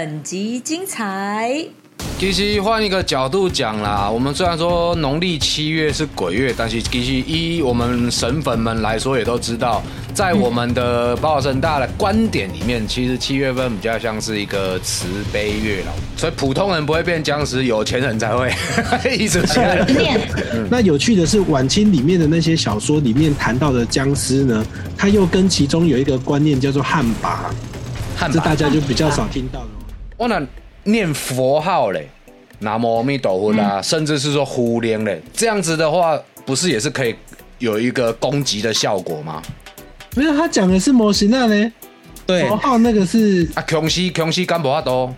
本集精彩。其实换一个角度讲啦，我们虽然说农历七月是鬼月，但是其实一我们神粉们来说，也都知道，在我们的宝岛神大的观点里面，其实七月份比较像是一个慈悲月了，所以普通人不会变僵尸，有钱人才会一直起来。那有趣的是，晚清里面的那些小说里面谈到的僵尸呢，它又跟其中有一个观念叫做旱魃，汉这大家就比较少听到了。我那念佛号嘞，南无阿弥陀佛啦，甚至是说呼念嘞，这样子的话，不是也是可以有一个攻击的效果吗？没有，他讲的是模型那呢，对，佛号那个是啊，强西强西干不法多，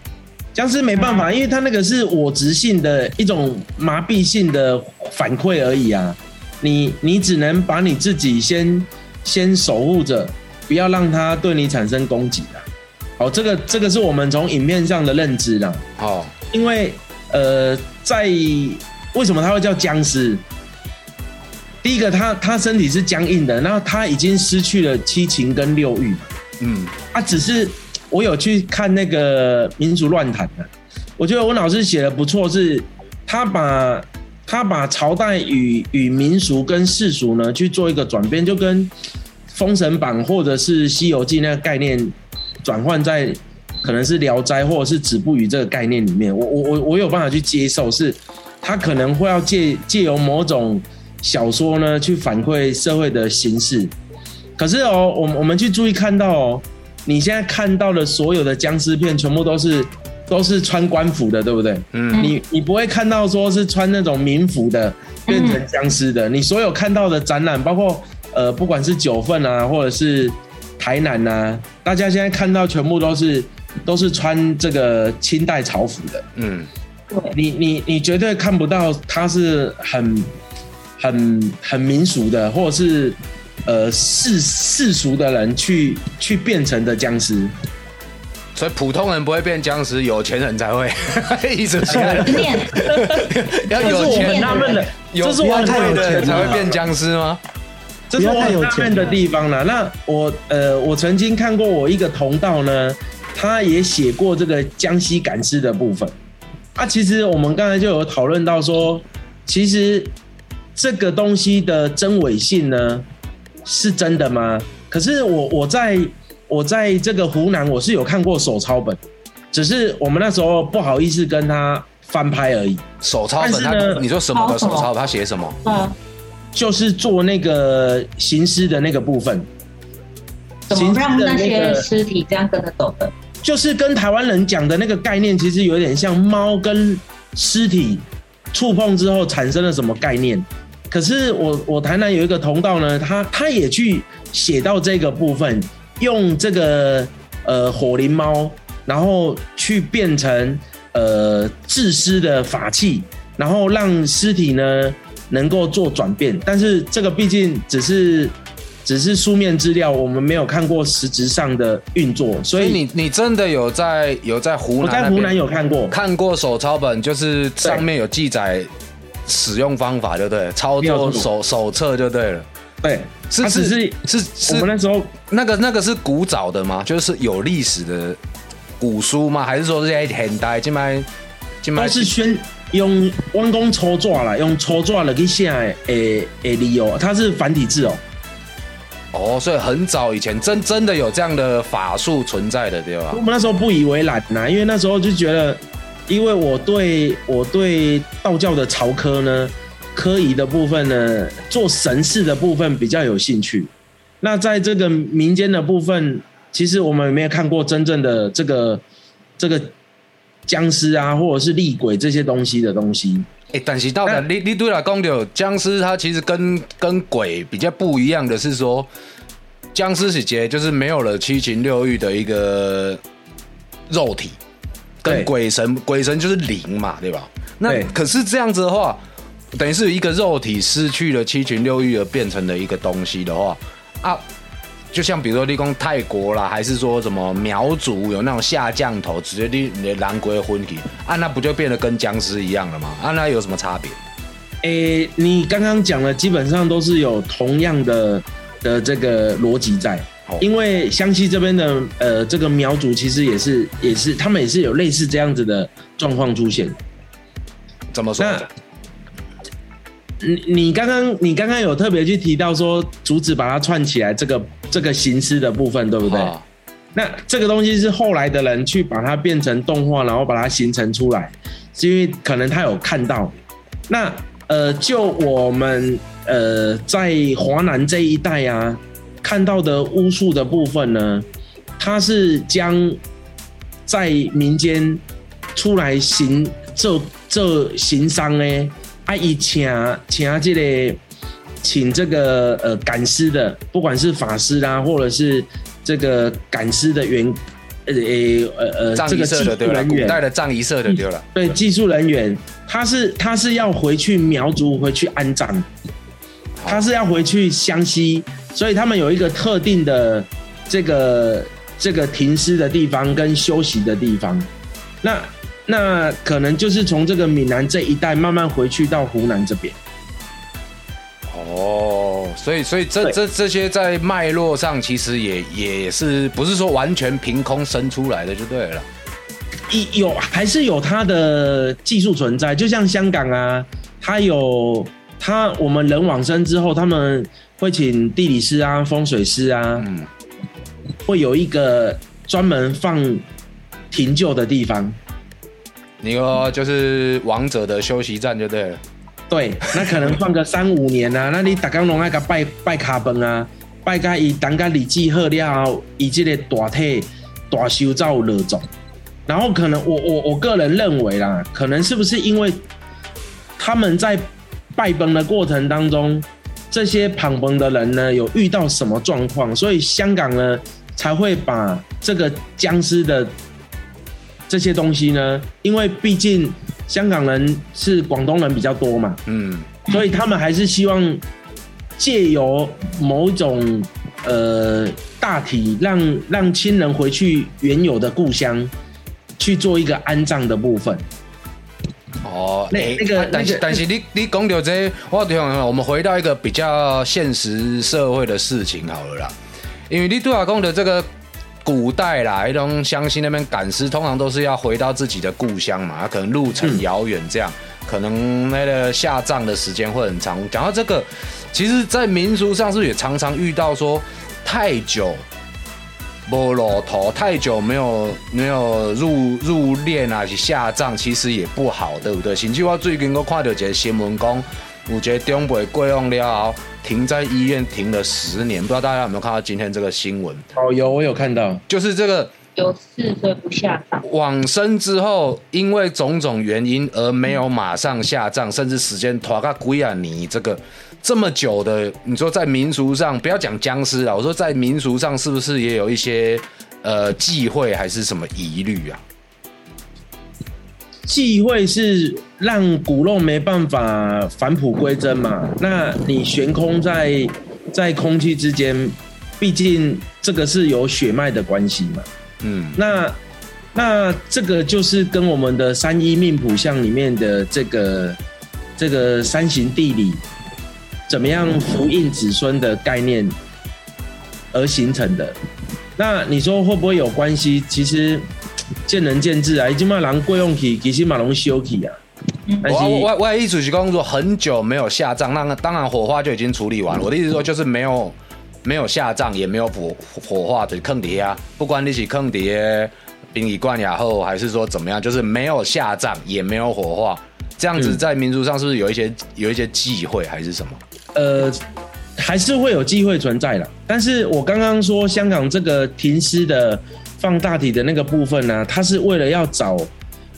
僵尸没办法，因为他那个是我执性的一种麻痹性的反馈而已啊。你你只能把你自己先先守护着，不要让他对你产生攻击啊。好，这个这个是我们从影片上的认知啦。哦，因为呃，在为什么他会叫僵尸？第一个，他他身体是僵硬的，然后他已经失去了七情跟六欲。嗯，啊，只是我有去看那个民俗乱谈的，我觉得温老师写的不错，是他把他把朝代与与民俗跟世俗呢去做一个转变，就跟《封神榜》或者是《西游记》那个概念转换在可能是《聊斋》或者是《止步于》这个概念里面，我我我我有办法去接受，是他可能会要借借由某种小说呢去反馈社会的形式。可是哦，我们我们去注意看到哦，你现在看到的所有的僵尸片，全部都是都是穿官服的，对不对？嗯你你不会看到说是穿那种民服的变成僵尸的。你所有看到的展览，包括呃，不管是九份啊，或者是台南呐、大家现在看到全部都是都是穿这个清代朝服的。嗯，你你你绝对看不到他是很很很民俗的，或者是呃世世俗的人去去变成的僵尸。所以普通人不会变僵尸，有钱人才会 一直起来。念 要有钱纳闷的，有这是太有贵的钱才会变僵尸吗？这是我很纳闷的地方啦。那我呃，我曾经看过我一个同道呢，他也写过这个江西赶尸的部分。啊，其实我们刚才就有讨论到说，其实这个东西的真伪性呢，是真的吗？可是我我在我在这个湖南，我是有看过手抄本，只是我们那时候不好意思跟他翻拍而已。手抄本，他你说什么的手抄？他写什么？嗯，就是做那个行尸的那个部分，怎么让那行尸的些个尸体这样跟着走的？就是跟台湾人讲的那个概念，其实有点像猫跟尸体触碰之后产生了什么概念。可是我我台南有一个同道呢，他他也去写到这个部分，用这个呃火灵猫，然后去变成呃治尸的法器，然后让尸体呢能够做转变。但是这个毕竟只是只是书面资料，我们没有看过实质上的运作，所以你你真的有在有在湖南我在湖南有看过，看过手抄本，就是上面有记载使用方法，就对了，操作手手册就对了。对，是它只是是是我们那时候那个那个是古早的吗？就是有历史的古书吗？还是说是现代？今麦今麦都是宣用弯弓抽抓啦，用抽抓了去写的诶诶理由，它是繁体字哦。哦，所以很早以前真真的有这样的法术存在的，对吧我？们那时候不以为然呐、因为那时候就觉得，因为我对我对道教的朝科呢，科仪的部分呢，做神事的部分比较有兴趣。那在这个民间的部分，其实我们没有看过真正的这个这个僵尸啊，或者是厉鬼这些东西的东西。哎、但是到底那你你对了讲到僵尸，它其实跟跟鬼比较不一样的是说，僵尸是节就是没有了七情六欲的一个肉体，跟鬼神鬼神就是灵嘛，对吧？那可是这样子的话，等于是一个肉体失去了七情六欲而变成了一个东西的话啊。就像比如说立功泰国啦，还是说什么苗族有那种下降头，直接你你的蓝龟昏体啊，那不就变得跟僵尸一样了吗？啊，那有什么差别？诶、你刚刚讲的基本上都是有同样的的这个逻辑在。哦因为湘西这边的呃这个苗族其实也是也是他们也是有类似这样子的状况出现。怎么说？那你你刚刚你刚刚有特别去提到说竹子把它串起来这个这个形式的部分，对不对？啊那这个东西是后来的人去把它变成动画，然后把它形成出来，是因为可能他有看到。那呃，就我们呃在华南这一带啊看到的巫术的部分呢，它是将在民间出来行这这行商呢，啊，以请请这个请这个呃赶尸的，不管是法师啦，或者是这个赶尸的员，呃呃呃葬仪这个技术社的对了，人员，古代的葬仪社的对了。对技术人员，他是他是要回去苗族回去安葬，他是要回去湘西，所以他们有一个特定的这个这个停尸的地方跟休息的地方。那那可能就是从这个闽南这一带慢慢回去到湖南这边。哦，所以所以这这这些在脉络上其实也也是不是说完全凭空生出来的就对了。一有还是有它的技术存在，就像香港啊，它有它我们人往生之后，他们会请地理师啊、风水师啊，嗯，会有一个专门放停旧的地方。你说就是王者的休息站就对了。对，那可能放个三五年啊，那你打刚龙那个拜拜卡崩啊，拜甲伊当甲礼记喝了以，这个大体大修造落走，然后可能我我我个人认为啦，可能是不是因为他们在拜崩的过程当中，这些旁崩的人呢有遇到什么状况，所以香港呢才会把这个僵尸的这些东西呢，因为毕竟香港人是广东人比较多嘛，嗯，所以他们还是希望借由某种呃大体让让亲人回去原有的故乡去做一个安葬的部分。哦，那诶那个啊但是那个但是你你讲到这个我我们回到一个比较现实社会的事情好了啦，因为你对我讲的这个古代啦，那种湘西那边赶尸，通常都是要回到自己的故乡嘛，可能路程遥远，这样、可能那个下葬的时间会很长。讲到这个，其实，在民俗上是也常常遇到说太久没露头，太久没有没有入入殓啊，是下葬，其实也不好，对不对？甚至我最近我看到一个新闻讲，有一个长辈过往了后，停在医院停了十年，不知道大家有没有看到今天这个新闻？哦，有我有看到，就是这个有事所以不下葬。往生之后，因为种种原因而没有马上下葬，甚至时间拖个鬼啊你，这个这么久的，你说在民俗上，不要讲僵尸啊，我说在民俗上是不是也有一些呃忌讳还是什么疑虑啊？忌讳是让骨肉没办法返璞归真嘛？那你悬空在在空气之间，毕竟这个是有血脉的关系嘛。嗯，那那这个就是跟我们的三一命谱像里面的这个这个三行地理怎么样福印子孙的概念而形成的。那你说会不会有关系？其实见仁见智啊。已经嘛人过用去，其实马龙休去啊。我我我的意思是讲说很久没有下葬，那当然火化就已经处理完了。我的意思是说就是没有没有下葬，也没有火火化的坑底啊，不管你是坑底殡仪馆也好，还是说怎么样，就是没有下葬，也没有火化，这样子嗯在民族上是不是有一些有一些忌讳还是什么？呃，还是会有机会存在的。但是我刚刚说香港这个停尸的放大体的那个部分呢、它是为了要找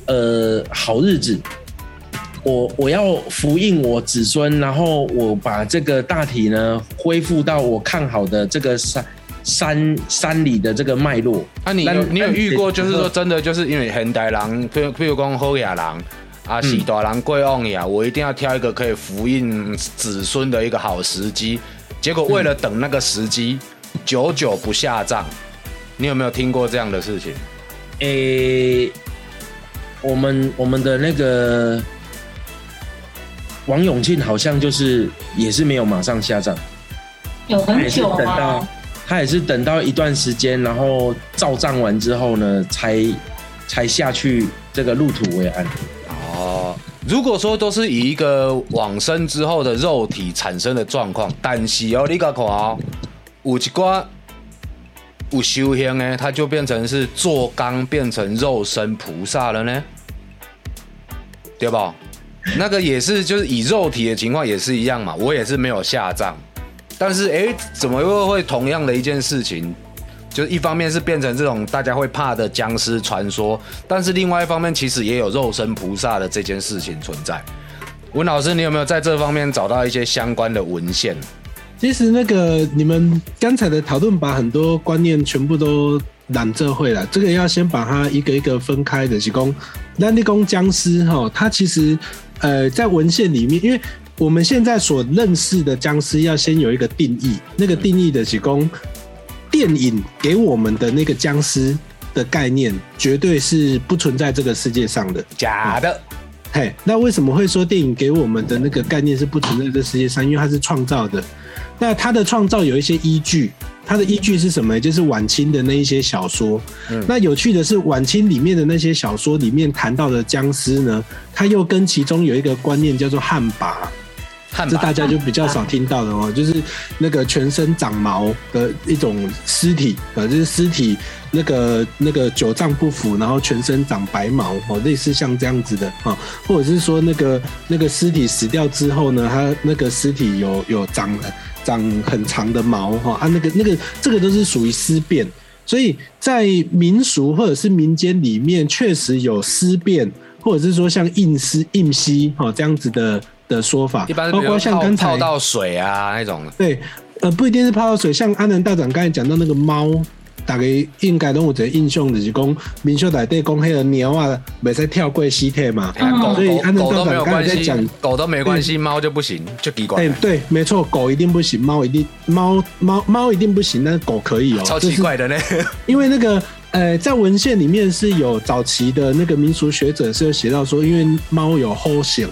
呃好日子，我我要福印我子孙，然后我把这个大体呢恢复到我看好的这个山山山里的这个脉络。啊，你有你有遇过，就是说真的，就是因为现代人，譬如譬如讲好亚人啊，喜大郎贵旺呀，我一定要挑一个可以福印子孙的一个好时机。结果为了等那个时机，久久不下葬，你有没有听过这样的事情？诶、我们我们的那个王永庆好像就是也是没有马上下葬。有很久等到吗？他也是等到一段时间，然后照葬完之后呢，才才下去这个入土为安。哦，如果说都是以一个往生之后的肉体产生的状况，但是哦，你个看哦，有一寡有修行呢，他就变成是做缸变成肉身菩萨了呢，对吧？那个也是，就是以肉体的情况也是一样嘛，我也是没有下葬，但是哎，怎么又会同样的一件事情？就一方面是变成这种大家会怕的僵尸传说，但是另外一方面其实也有肉身菩萨的这件事情存在。文老师，你有没有在这方面找到一些相关的文献？其实那个你们刚才的讨论把很多观念全部都揽这会了，这个要先把它一个一个分开的。提供那那公僵尸哈，它其实呃在文献里面，因为我们现在所认识的僵尸要先有一个定义，那个定义的是供。电影给我们的那个僵尸的概念，绝对是不存在这个世界上的，假的。嘿，那为什么会说电影给我们的那个概念是不存在这世界上？因为它是创造的。那它的创造有一些依据，它的依据是什么？就是晚清的那一些小说。那有趣的是，晚清里面的那些小说里面谈到的僵尸呢，它又跟其中有一个观念叫做旱魃。这大家就比较少听到的哦，就是那个全身长毛的一种尸体，呃，就是尸体那个那个九脏不腐，然后全身长白毛哦，类似像这样子的啊，或者是说那个那个尸体死掉之后呢，它那个尸体有有长长很长的毛哈，啊，那个那个这个都是属于尸变，所以在民俗或者是民间里面确实有尸变，或者是说像印尸印息哈这样子的。的说法，一般包括像刚才泡到水啊那种。对，呃，不一定是泡到水，像阿南道长刚才讲到那个猫，大概应该都有这印象，就是讲民宿内底讲迄个鸟啊，袂使跳过尸体嘛。所以按照道长刚才在讲，狗都没关系，猫就不行，就奇怪。哎，对，没错，狗一定不行，猫一定，猫猫猫一定不行，但是狗可以哦。超奇怪的呢，因为那个呃，在文献里面是有早期的那个民俗学者是有写到说，因为猫有后醒。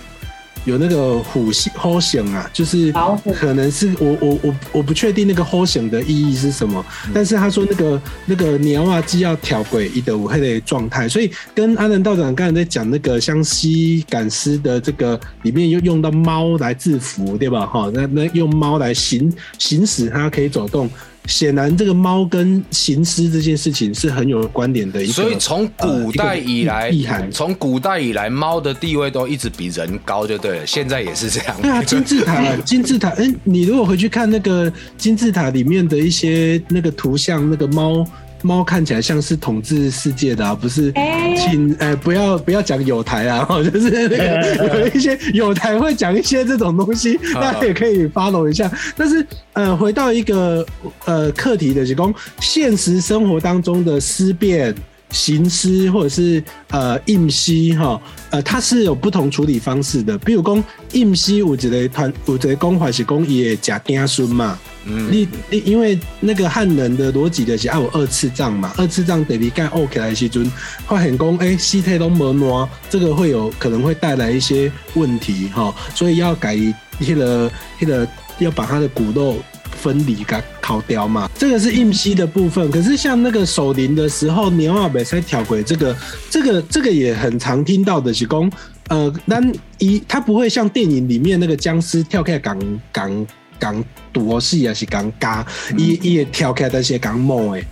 有那个虎形 h o 啊，就是可能是我我我我不确定那个 h o 的意义是什么，但是他说那个那个鸟啊，既要挑轨一的五黑的状态，所以跟阿南道长刚才在讲那个湘西赶尸的这个里面又用到猫来制服，对吧？哈，那那用猫来行行使它可以走动。显然，这个猫跟行尸这件事情是很有关联的。所以从古代以来，从古代以来，猫的地位都一直比人高，就对了。现在也是这样。对啊，金字塔，金字塔。哎，你如果回去看那个金字塔里面的一些那个图像，那个猫。猫看起来像是统治世界的，不是？请呃不要不要讲有台啊，就是那个有一些有台会讲一些这种东西，大家也可以 follow 一下。但是呃，回到一个呃课题的提供，现实生活当中的思辨。行尸或者是呃印尸哈，呃它是有不同处理方式的。比如讲印息，我觉得团我觉得公还是公也假丁孙嘛。嗯，你你因为那个汉人的逻辑的是有二次账嘛，二次账等于干 OK 来时阵，发现讲哎尸体都没挪，这个会有可能会带来一些问题哈，所以要改那个那个要把它的骨肉。分离给烤掉嘛，这个是硬息的部分。可是像那个守灵的时候，年画北塞跳轨，这个这个这个也很常听到的，是讲呃，但一它不会像电影里面那个僵尸跳开港港港多戏啊，是港嘎，伊伊会跳起来但是讲摸诶，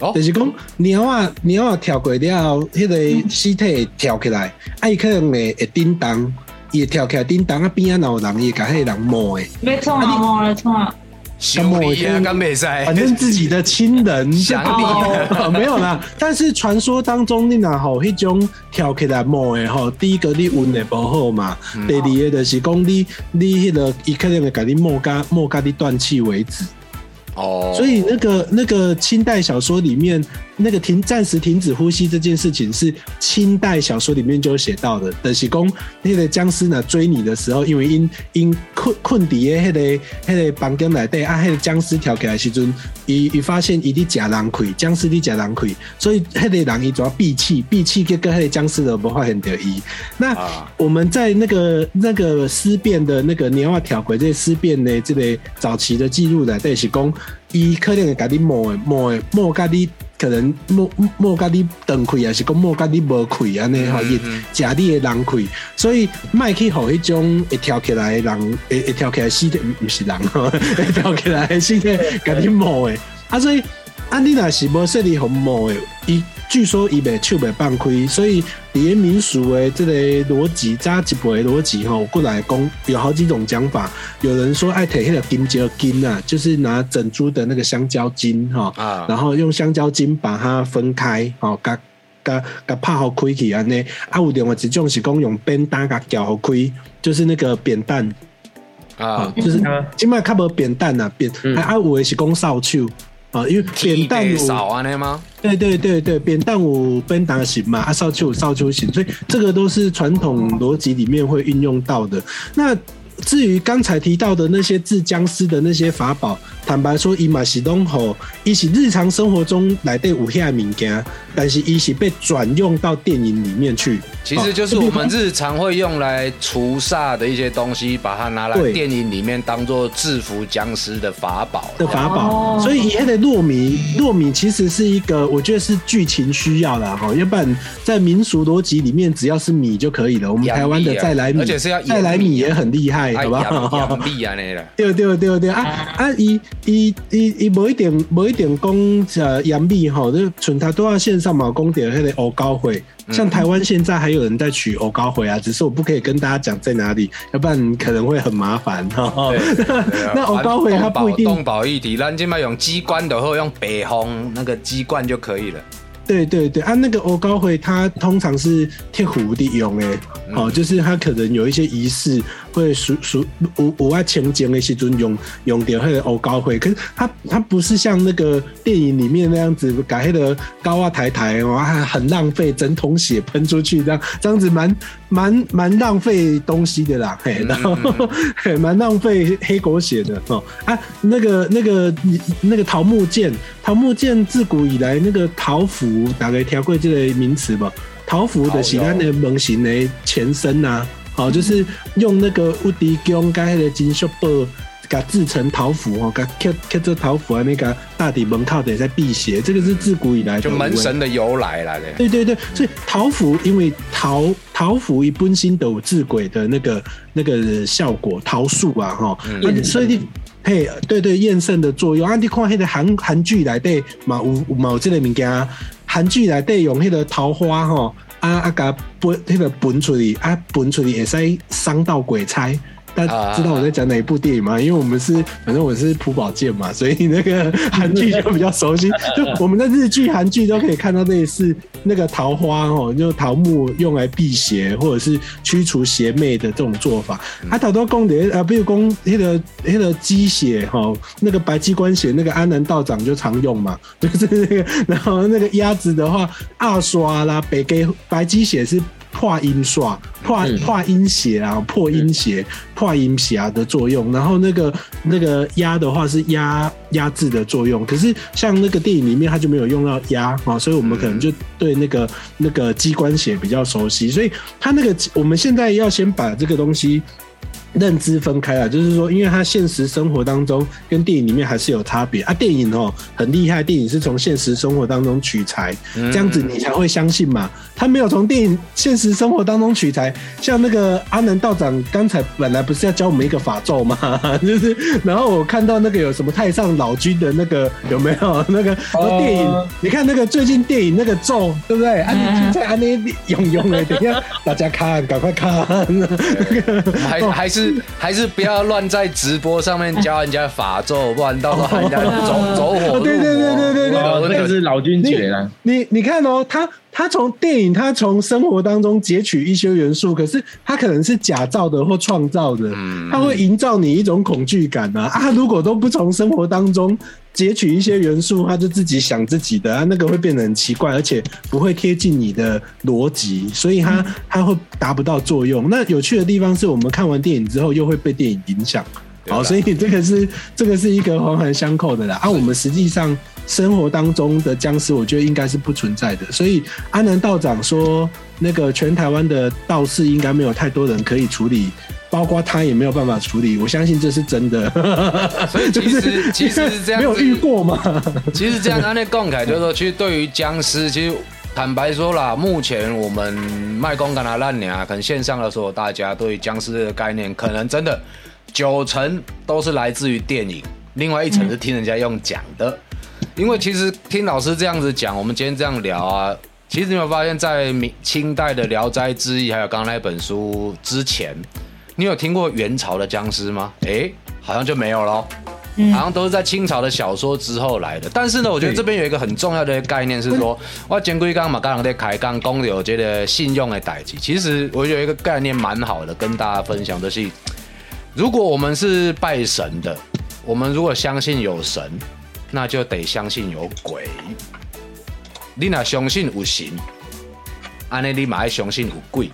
哦，就是讲猫啊猫啊跳过了，迄个尸体会跳起来，啊伊可能会会叮当，伊会跳起来叮当啊边啊有人伊甲迄个人摸诶，没错啊，摸了错啊。反正自己的亲人 想你没有啦。但是传说当中，你那吼一种跳起来摸的吼，第一个你运的不好嘛，第二个就是讲你你迄个伊可能会给你摸干摸干你断气为止。哦，所以那个那个清代小说里面。那个停暂时停止呼吸这件事情是清代小说里面就有写到的。等是讲那个僵尸呢追你的时候，因为因因困困底的那个那个房间内底啊，那个僵尸跳起来时阵，伊伊发现伊伫假狼溃，僵尸伫假狼溃，所以那个人伊主要闭气，闭气结果那个僵尸都不发现得伊。那我们在那个那个尸变的那个年画条轨这些尸变的这个早期的记录呢，底是讲。伊可能会甲你摸的摸的摸甲你可能莫莫甲你断开，还是讲莫甲你无开安尼吼，伊食你诶人开，所以卖去互迄种会跳起来诶人，会会跳起来死的，毋是人吼，会跳起来的死的甲你摸的，啊，所以啊，你若是无说你互摸的，伊。据说伊袂手袂放开，所以连民俗的这个逻辑，扎一辈逻辑吼，过来讲有好几种讲法。有人说爱摕迄个金蕉筋啊，就是拿整株的那个香蕉筋哈，啊，然后用香蕉筋把它分开，哦，甲甲甲拍好开去安尼。啊，有另外一种是讲用扁担甲搅好开，就是那个扁担啊，就是今麦较无扁担啊，扁啊有的是讲扫帚。啊，因为扁担少啊，那吗？对对对对，扁担五扁担型嘛，啊，少丘少丘型，所以这个都是传统逻辑里面会运用到的。那至于刚才提到的那些治僵尸的那些法宝，坦白说，伊嘛是拢吼，伊是日常生活中来对武侠物件，但是伊是被转用到电影里面去。其实就是我们日常会用来除煞的一些东西，把它拿来电影里面当做制服僵尸的法宝的法宝。所以以前的糯米，糯米其实是一个，我觉得是剧情需要的哈，要不然在民俗逻辑里面，只要是米就可以了。我们台湾的再来米，而且是要再来米也很厉害，好不好？米啊那个。对对对对啊啊！伊伊伊伊无一点某一点讲呃杨幂哈，就纯他都要线上嘛，公点迄个欧高会。像台湾现在还有人在取欧高回啊，只是我不可以跟大家讲在哪里，要不然可能会很麻烦哈。那欧高回它不一定。动保议题，咱今麦用机关的或，用北红那个机关就可以了。对对对，啊，那个欧高会它通常是贴壶的用诶，哦，就是它可能有一些仪式。会属属五五爱前景的时阵用用掉那个欧高会，可是它它不是像那个电影里面那样子改那个高啊抬抬哇，很浪费，整桶血喷出去这样，这样子蛮蛮蛮浪费东西的啦，嘿，然后 蛮浪费黑狗血的哦啊，那个那个那个桃木剑，桃木剑自古以来那个桃符，大概听过这个名词吧？桃符的是咱的模型的前身呐。好，就是用那个乌迪江盖的金属布，给制成桃符哦，给刻刻这桃符啊，那个大底门靠的在辟邪，这个是自古以来就门神的由来了。对对对，所以桃符因为桃桃符一本身都有治鬼的那个那个效果，桃树啊哈，所以你嘿，对对验肾的作用啊，你看那个韩韩剧来对嘛有嘛有这个物件，韩剧来对用那个桃花哈。啊啊！甲分那个分出去，啊分出去也使伤到鬼差。大家知道我在讲哪一部电影吗？因为我们是，反正我是朴宝剑嘛，所以那个韩剧就比较熟悉。就我们的日剧、韩剧都可以看到类似那个桃花哦，就桃木用来辟邪或者是驱除邪魅的这种做法。啊，好多宫殿啊，比如宫那个那个鸡血哈，那个白鸡冠血，那个安南道长就常用嘛，就是那个。然后那个鸭子的话，二刷啦，白给白鸡血是。破音刷、破破音写啊，破音写、破音侠的作用。然后那个那个压的话是压压制的作用。可是像那个电影里面，它就没有用到压啊，所以我们可能就对那个那个机关写比较熟悉。所以它那个我们现在要先把这个东西。认知分开了，就是说，因为他现实生活当中跟电影里面还是有差别啊。电影哦很厉害，电影是从现实生活当中取材，这样子你才会相信嘛。他没有从电影现实生活当中取材，像那个阿南道长刚才本来不是要教我们一个法咒吗？就是，然后我看到那个有什么太上老君的那个有没有那个电影？你看那个最近电影那个咒，对不对？啊，你在安那用用的，等一下大家看，赶快看 那个，还还是。还是不要乱在直播上面教人家法咒，不然到时候人家走走火。对对对对对对，那个是老君姐啦。你你看哦，他他从电影，他从生活当中截取一些元素，可是他可能是假造的或创造的，他会营造你一种恐惧感啊啊！如果都不从生活当中。截取一些元素，他就自己想自己的啊，那个会变得很奇怪，而且不会贴近你的逻辑，所以他他会达不到作用。那有趣的地方是我们看完电影之后又会被电影影响，好，所以这个是这个是一个环环相扣的啦。啊，我们实际上生活当中的僵尸，我觉得应该是不存在的。所以阿南道长说，那个全台湾的道士应该没有太多人可以处理。包括他也没有办法处理。我相信这是真的。所以其实 其实是这样，没有遇过嘛？其实这样，按那共凯就是说，其实对于僵尸，其实坦白说啦，目前我们卖公干的烂娘，可能线上的时候，大家对于僵尸的概念，可能真的九成都是来自于电影，另外一层是听人家用讲的。因为其实听老师这样子讲，我们今天这样聊啊。其实你有发现，在明清代的《聊斋志异》还有刚刚那本书之前，你有听过元朝的僵尸吗？哎，好像就没有喽，好像都是在清朝的小说之后来的。但是呢，我觉得这边有一个很重要的概念是说，我简归刚嘛，刚刚在开刚公有这个信用的代际。其实我有一个概念蛮好的，跟大家分享的是，如果我们是拜神的，我们如果相信有神，那就得相信有鬼。你那相信有神，安尼你马爱相信有鬼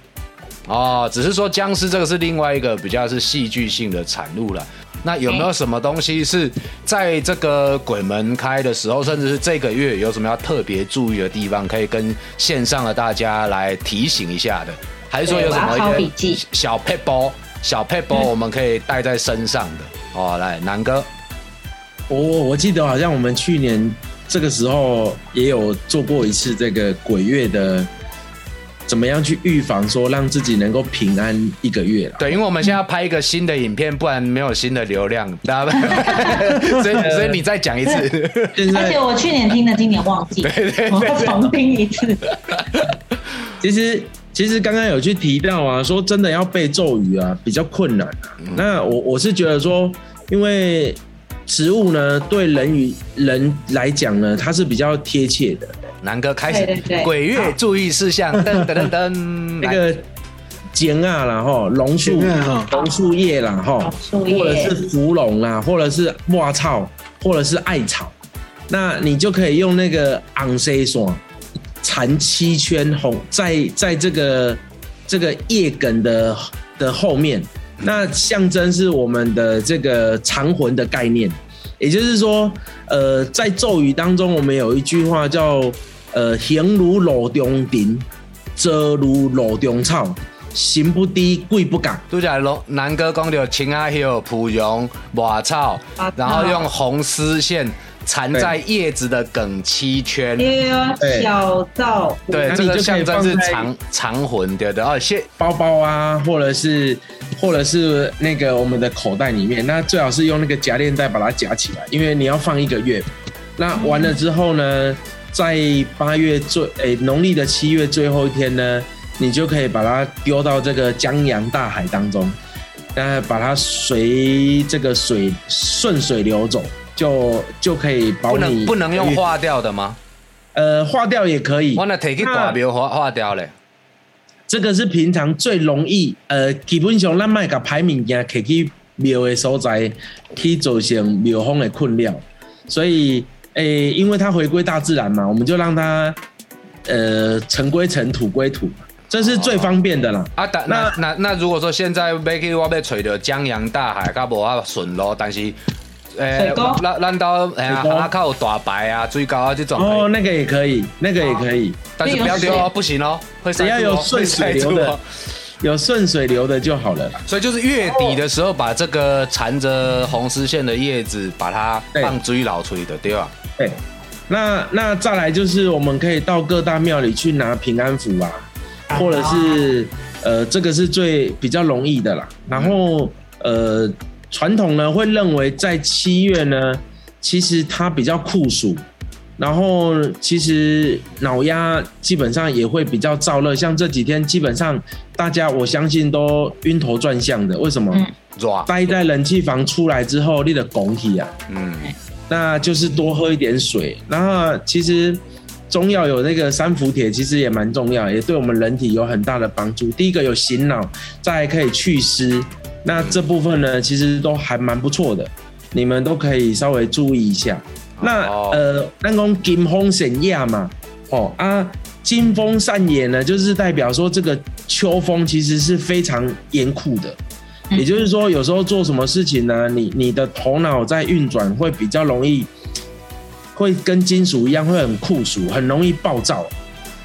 哦。只是说僵尸这个是另外一个比较是戏剧性的产物了。那有没有什么东西是在这个鬼门开的时候，甚至是这个月有什么要特别注意的地方，可以跟线上的大家来提醒一下的？还是说有什么一些小 p 包、小 p 包我们可以带在身上的？哦，来南哥，我我记得好像我们去年。这个时候也有做过一次这个鬼月的，怎么样去预防说让自己能够平安一个月了？对，因为我们现在要拍一个新的影片，不然没有新的流量，知道吧？所以所以你再讲一次。而且我去年听的，今年忘记，我重听一次。其实其实刚刚有去提到啊，说真的要背咒语啊，比较困难。那我我是觉得说，因为。植物呢，对人与人来讲呢，它是比较贴切的。南哥开始，鬼月注意事项，噔噔噔噔，那个尖啊，然后榕树，榕树叶啦，哈，或者是芙蓉啦，或者是花草，或者是艾草，那你就可以用那个昂 C 霜缠七圈红，在在这个这个叶梗的的后面。那象征是我们的这个长魂的概念，也就是说，呃，在咒语当中，我们有一句话叫“呃，行如路中顶，遮如路中草，行不低，贵不敢”。都在龙南哥讲到青阿秀、蒲蓉、马草，然后用红丝线。缠在叶子的梗七圈，小灶，对，这个象征是长长魂，对的。哦，谢。包包啊，或者是或者是那个我们的口袋里面，那最好是用那个夹链袋把它夹起来，因为你要放一个月。那完了之后呢，在八月最诶农历的七月最后一天呢，你就可以把它丢到这个江洋大海当中，那把它随这个水顺水流走。就就可以保你不能不能用化掉的吗？呃，化掉也可以。我那提去挂表化化掉嘞。这个是平常最容易呃，基本上咱卖个排名件可去庙的所在，去造成庙方的困扰。所以诶，因为它回归大自然嘛，我们就让它呃尘归尘，土归土，这是最方便的啦。啊，那那那如果说现在要去我要吹到江洋大海，噶无啊顺路，但是。水沟，烂烂到哎呀，它靠大白啊、最高啊这种。哦，那个也可以，那个也可以，但是不要丢哦，不行哦，会只要有顺水流的，有顺水流的就好了。所以就是月底的时候，把这个缠着红丝线的叶子，把它放追老吹的，对吧？对。那那再来就是我们可以到各大庙里去拿平安符啊，或者是呃，这个是最比较容易的啦。然后呃。传统呢会认为在七月呢，其实它比较酷暑，然后其实脑压基本上也会比较燥热，像这几天基本上大家我相信都晕头转向的，为什么？待在冷气房出来之后，你的拱体啊，嗯，那就是多喝一点水。然后其实中药有那个三伏铁，其实也蛮重要，也对我们人体有很大的帮助。第一个有醒脑，再可以祛湿。那这部分呢，其实都还蛮不错的，你们都可以稍微注意一下。那呃，那讲金风闪亚嘛，哦啊，金风散野呢，就是代表说这个秋风其实是非常严酷的，也就是说有时候做什么事情呢，你你的头脑在运转会比较容易，会跟金属一样会很酷暑，很容易暴躁，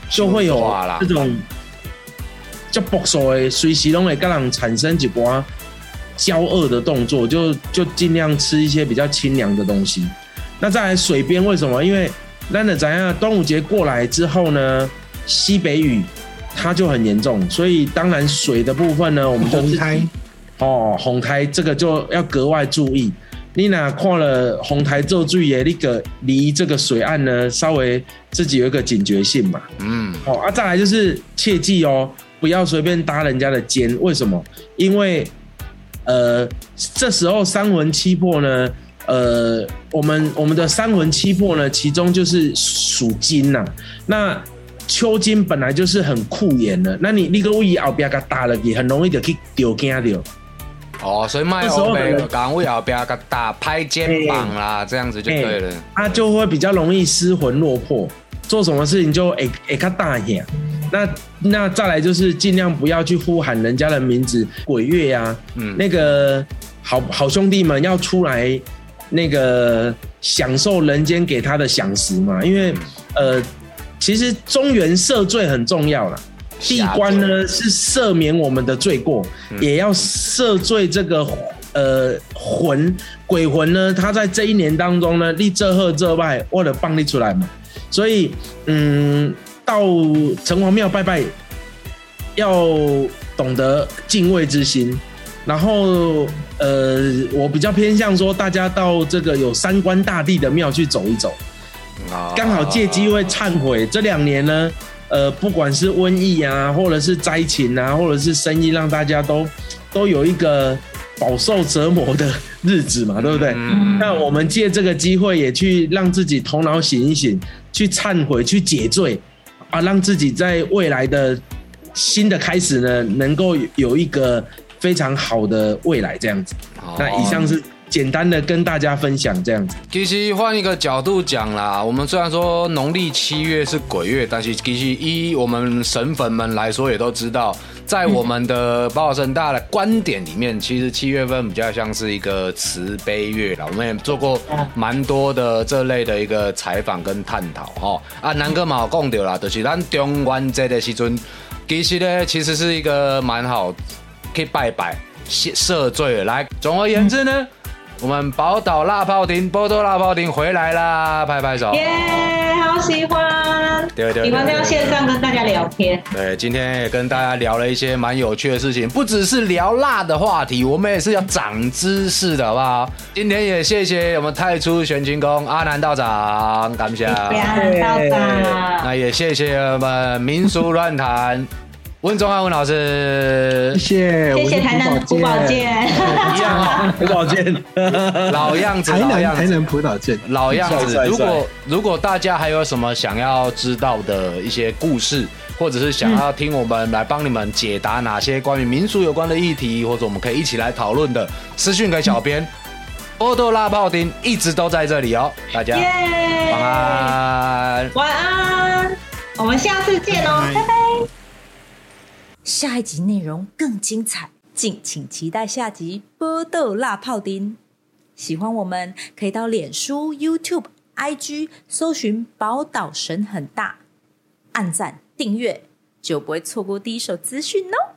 就会有这种叫暴躁的，随时都会跟人产生一波。交恶的动作，就就尽量吃一些比较清凉的东西。那再来水边为什么？因为那的怎样？端午节过来之后呢，西北雨它就很严重，所以当然水的部分呢，我们就红台哦，红台这个就要格外注意。你哪看了红台做注意，那个离这个水岸呢，稍微自己有一个警觉性嘛。嗯，哦啊，再来就是切记哦，不要随便搭人家的肩。为什么？因为呃，这时候三魂七魄呢，呃，我们我们的三魂七魄呢，其中就是属金呐。那秋金本来就是很酷眼的，那你那个位后边给打了，也很容易就去丢惊掉。哦，所以卖后背岗位后边给打拍肩膀啦，这样子就可以了。他就会比较容易失魂落魄，做什么事情就诶诶较大一点。那那再来就是尽量不要去呼喊人家的名字，鬼月呀，嗯，那个好好兄弟们要出来那个享受人间给他的享食嘛，因为呃，其实中原赦罪很重要了。地官呢是赦免我们的罪过，也要赦罪这个呃魂鬼魂呢。他在这一年当中呢，立这贺这拜，为了帮你出来嘛。所以嗯，到城隍庙拜拜，要懂得敬畏之心。然后呃，我比较偏向说，大家到这个有三官大帝的庙去走一走，刚好借机会忏悔。这两年呢。呃，不管是瘟疫啊，或者是灾情啊，或者是生意，让大家都都有一个饱受折磨的日子嘛，对不对？那我们借这个机会，也去让自己头脑醒一醒，去忏悔，去解罪啊，让自己在未来的新的开始呢，能够有一个非常好的未来，这样子。那以上是。简单的跟大家分享这样子。其实换一个角度讲啦，我们虽然说农历七月是鬼月，但是其实依我们神粉们来说，也都知道，在我们的宝生大的观点里面，其实七月份比较像是一个慈悲月啦。我们也做过蛮多的这类的一个采访跟探讨哈。啊，南哥嘛讲到啦，就是咱中元节的时阵，其实呢，其实是一个蛮好可以拜拜赦赦罪。来，总而言之呢。我们宝岛辣泡丁，波多辣泡丁回来啦！拍拍手，耶，好喜欢，对对，喜欢在线上跟大家聊天。对，今天也跟大家聊了一些蛮有趣的事情，不只是聊辣的话题，我们也是要长知识的，好不好？今天也谢谢我们太初玄清宫阿南道长，感谢阿南道长。那也谢谢我们民俗乱谈。温中安温老师，谢谢，谢谢台南普宝剑，一样普宝剑，老样子，台南台南普宝剑，老样子。如果如果大家还有什么想要知道的一些故事，或者是想要听我们来帮你们解答哪些关于民俗有关的议题，或者我们可以一起来讨论的，私讯给小编。波多拉炮丁一直都在这里哦，大家。晚安，晚安，我们下次见哦，拜拜。下一集内容更精彩，敬请期待下集《波豆辣泡丁》。喜欢我们可以到脸书、YouTube、IG 搜寻“宝岛神很大”，按赞订阅就不会错过第一手资讯哦。